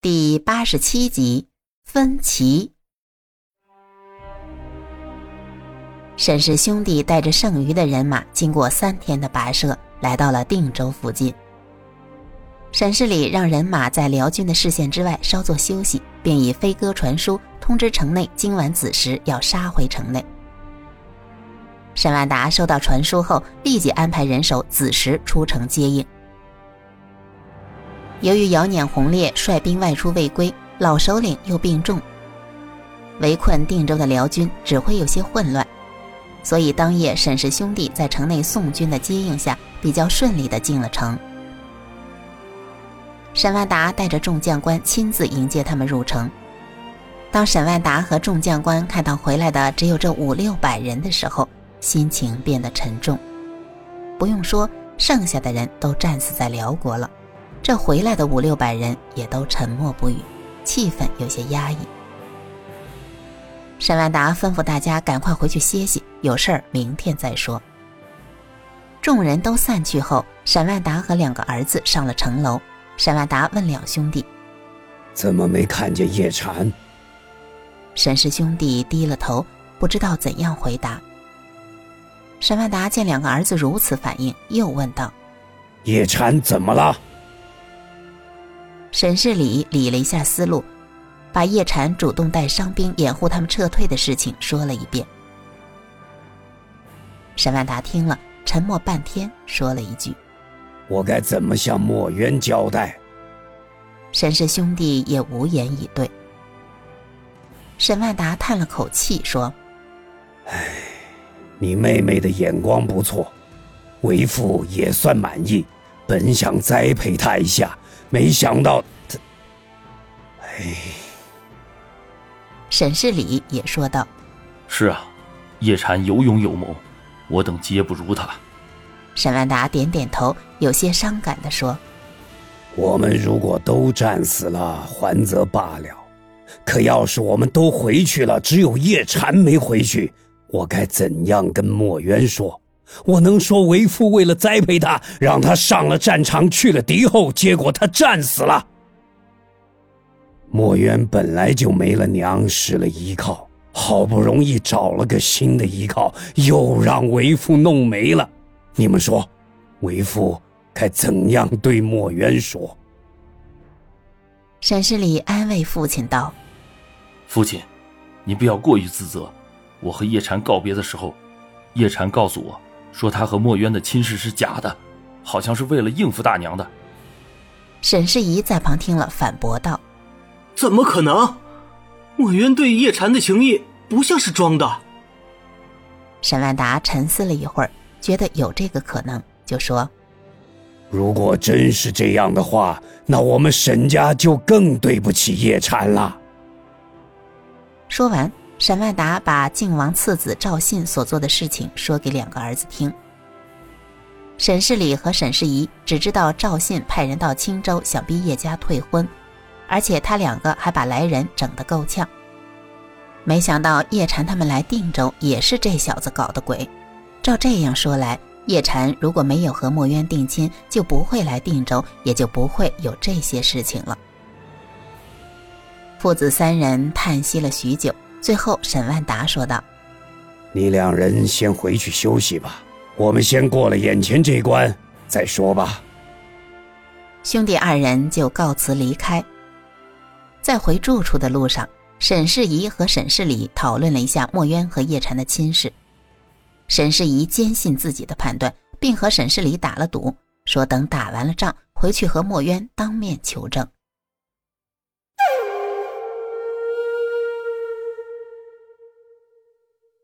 第八十七集分歧。沈氏兄弟带着剩余的人马，经过三天的跋涉，来到了定州附近。沈世礼让人马在辽军的视线之外稍作休息，并以飞鸽传书通知城内，今晚子时要杀回城内。沈万达收到传书后，立即安排人手子时出城接应。由于姚碾红烈率兵外出未归，老首领又病重，围困定州的辽军指挥有些混乱，所以当夜沈氏兄弟在城内宋军的接应下，比较顺利地进了城。沈万达带着众将官亲自迎接他们入城。当沈万达和众将官看到回来的只有这五六百人的时候，心情变得沉重。不用说，剩下的人都战死在辽国了。这回来的五六百人也都沉默不语，气氛有些压抑。沈万达吩咐大家赶快回去歇息，有事儿明天再说。众人都散去后，沈万达和两个儿子上了城楼。沈万达问两兄弟：“怎么没看见叶禅？”沈氏兄弟低了头，不知道怎样回答。沈万达见两个儿子如此反应，又问道：“叶禅怎么了？”沈世礼理了一下思路，把叶禅主动带伤兵掩护他们撤退的事情说了一遍。沈万达听了，沉默半天，说了一句：“我该怎么向墨渊交代？”沈氏兄弟也无言以对。沈万达叹了口气说：“唉，你妹妹的眼光不错，为父也算满意，本想栽培他一下。”没想到，他，哎。沈世礼也说道：“是啊，叶禅有勇有谋，我等皆不如他。”沈万达点点头，有些伤感的说：“我们如果都战死了，还则罢了；可要是我们都回去了，只有叶禅没回去，我该怎样跟墨渊说？”我能说为父为了栽培他，让他上了战场去了敌后，结果他战死了。墨渊本来就没了娘，失了依靠，好不容易找了个新的依靠，又让为父弄没了。你们说，为父该怎样对墨渊说？沈世礼安慰父亲道：“父亲，你不要过于自责。我和叶禅告别的时候，叶禅告诉我。”说他和墨渊的亲事是假的，好像是为了应付大娘的。沈世宜在旁听了，反驳道：“怎么可能？墨渊对叶禅的情谊不像是装的。”沈万达沉思了一会儿，觉得有这个可能，就说：“如果真是这样的话，那我们沈家就更对不起叶禅了。”说完。沈万达把靖王次子赵信所做的事情说给两个儿子听。沈世礼和沈世仪只知道赵信派人到青州想逼叶家退婚，而且他两个还把来人整得够呛。没想到叶禅他们来定州也是这小子搞的鬼。照这样说来，叶禅如果没有和墨渊定亲，就不会来定州，也就不会有这些事情了。父子三人叹息了许久。最后，沈万达说道：“你两人先回去休息吧，我们先过了眼前这关再说吧。”兄弟二人就告辞离开。在回住处的路上，沈世仪和沈世礼讨论了一下墨渊和叶禅的亲事。沈世仪坚信自己的判断，并和沈世礼打了赌，说等打完了仗，回去和墨渊当面求证。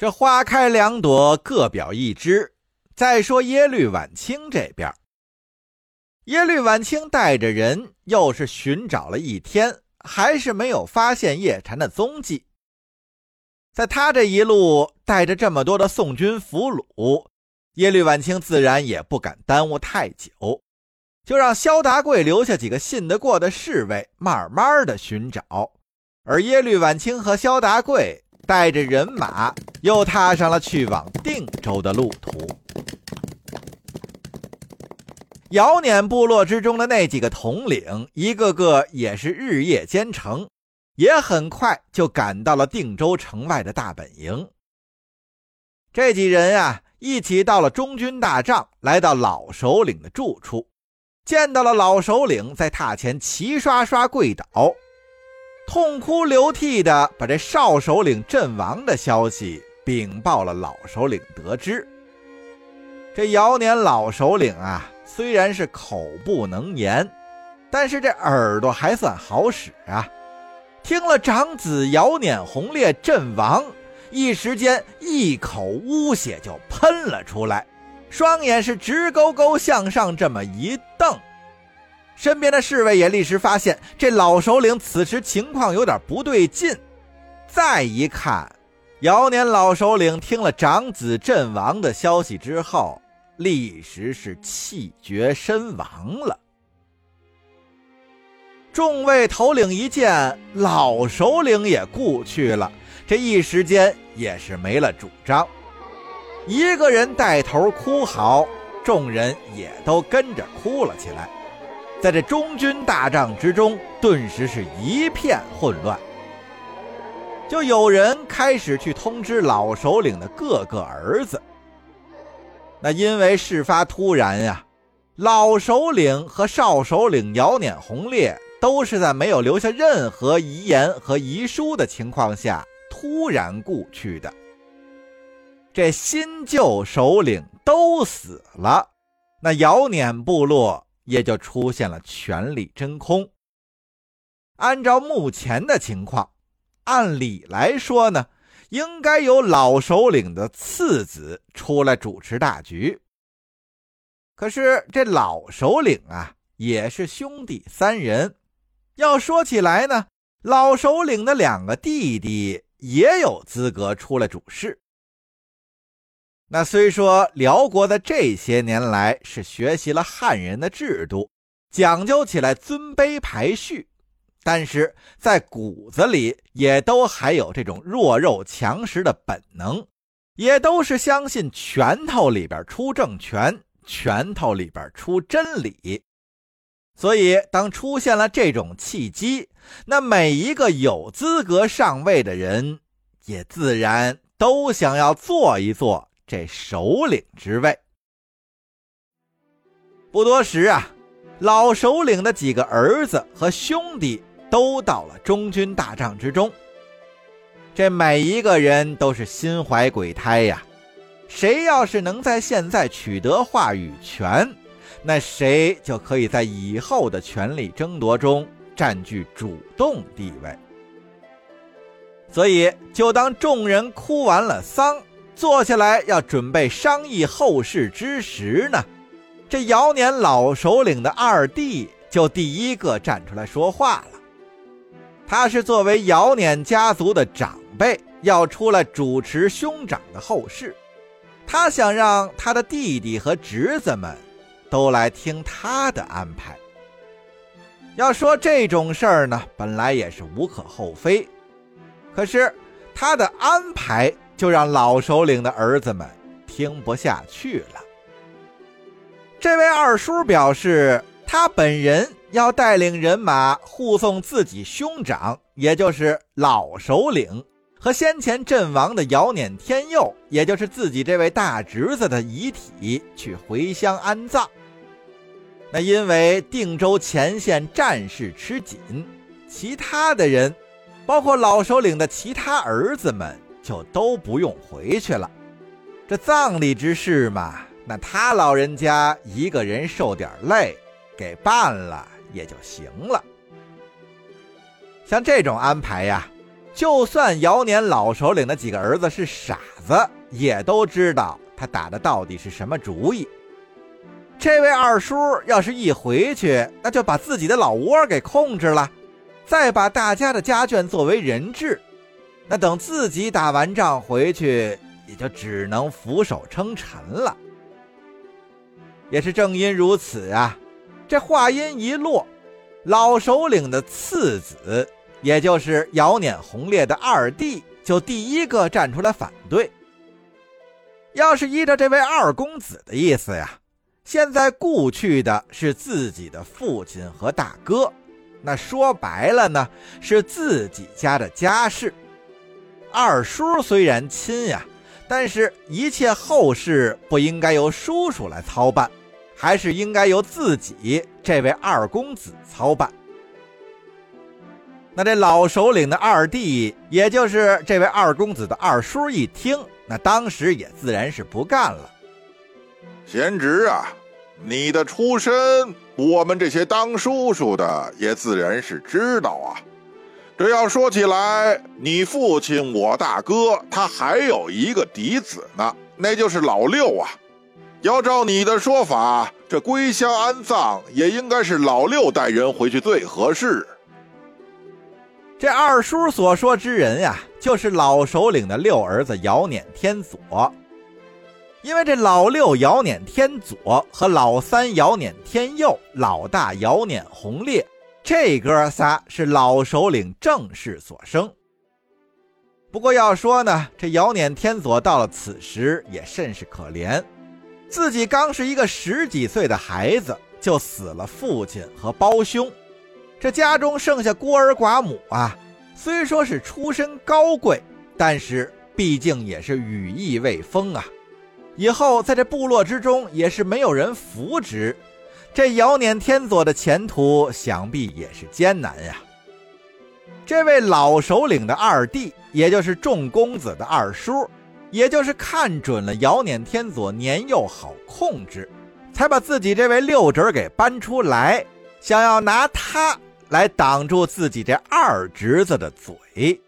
这花开两朵，各表一枝。再说耶律晚清这边，耶律晚清带着人又是寻找了一天，还是没有发现叶禅的踪迹。在他这一路带着这么多的宋军俘虏，耶律晚清自然也不敢耽误太久，就让萧达贵留下几个信得过的侍卫，慢慢的寻找。而耶律晚清和萧达贵。带着人马，又踏上了去往定州的路途。姚辇部落之中的那几个统领，一个个也是日夜兼程，也很快就赶到了定州城外的大本营。这几人啊，一起到了中军大帐，来到老首领的住处，见到了老首领，在榻前齐刷刷跪倒，痛哭流涕的把这少首领阵亡的消息禀报了老首领得知。这姚年老首领啊。虽然是口不能言，但是这耳朵还算好使啊！听了长子姚碾红烈阵亡，一时间一口污血就喷了出来，双眼是直勾勾向上这么一瞪。身边的侍卫也立时发现这老首领此时情况有点不对劲，再一看，姚年老首领听了长子阵亡的消息之后。立时是气绝身亡了。众位头领一见老首领也故去了，这一时间也是没了主张，一个人带头哭嚎，众人也都跟着哭了起来。在这中军大帐之中，顿时是一片混乱。就有人开始去通知老首领的各个儿子。那因为事发突然呀，老首领和少首领姚碾红烈都是在没有留下任何遗言和遗书的情况下突然故去的。这新旧首领都死了，那姚碾部落也就出现了权力真空。按照目前的情况，按理来说呢。应该由老首领的次子出来主持大局。可是这老首领啊，也是兄弟三人。要说起来呢，老首领的两个弟弟也有资格出来主事。那虽说辽国的这些年来是学习了汉人的制度，讲究起来尊卑排序。但是在骨子里也都还有这种弱肉强食的本能，也都是相信拳头里边出政权，拳头里边出真理。所以，当出现了这种契机，那每一个有资格上位的人，也自然都想要做一做这首领之位。不多时啊，老首领的几个儿子和兄弟。都到了中军大帐之中，这每一个人都是心怀鬼胎呀。谁要是能在现在取得话语权，那谁就可以在以后的权力争夺中占据主动地位。所以，就当众人哭完了丧，坐下来要准备商议后事之时呢，这姚年老首领的二弟就第一个站出来说话了。他是作为姚年家族的长辈，要出来主持兄长的后事。他想让他的弟弟和侄子们都来听他的安排。要说这种事儿呢，本来也是无可厚非。可是他的安排就让老首领的儿子们听不下去了。这位二叔表示，他本人。要带领人马护送自己兄长，也就是老首领和先前阵亡的姚碾天佑，也就是自己这位大侄子的遗体去回乡安葬。那因为定州前线战事吃紧，其他的人，包括老首领的其他儿子们，就都不用回去了。这葬礼之事嘛，那他老人家一个人受点累，给办了。也就行了。像这种安排呀，就算姚年老首领的几个儿子是傻子，也都知道他打的到底是什么主意。这位二叔要是一回去，那就把自己的老窝给控制了，再把大家的家眷作为人质，那等自己打完仗回去，也就只能俯首称臣了。也是正因如此啊。这话音一落，老首领的次子，也就是姚碾红烈的二弟，就第一个站出来反对。要是依着这位二公子的意思呀，现在故去的是自己的父亲和大哥，那说白了呢，是自己家的家事。二叔虽然亲呀，但是一切后事不应该由叔叔来操办，还是应该由自己这位二公子操办。那这老首领的二弟，也就是这位二公子的二叔，一听，那当时也自然是不干了。贤侄啊，你的出身，我们这些当叔叔的也自然是知道啊。这要说起来，你父亲我大哥他还有一个嫡子呢，那就是老六啊。要照你的说法，这归乡安葬也应该是老六带人回去最合适。这二叔所说之人呀，就是老首领的六儿子姚辇天佐。因为这老六姚辇天佐和老三姚辇天佑、老大姚辇洪烈。这哥仨是老首领正室所生。不过要说呢，这姚辇天佐到了此时也甚是可怜，自己刚是一个十几岁的孩子，就死了父亲和胞兄，这家中剩下孤儿寡母啊。虽说是出身高贵，但是毕竟也是羽翼未丰啊。以后在这部落之中也是没有人扶植。这姚辇天佐的前途想必也是艰难呀。这位老首领的二弟，也就是众公子的二叔，也就是看准了姚辇天佐年幼好控制，才把自己这位六侄给搬出来，想要拿他来挡住自己这二侄子的嘴。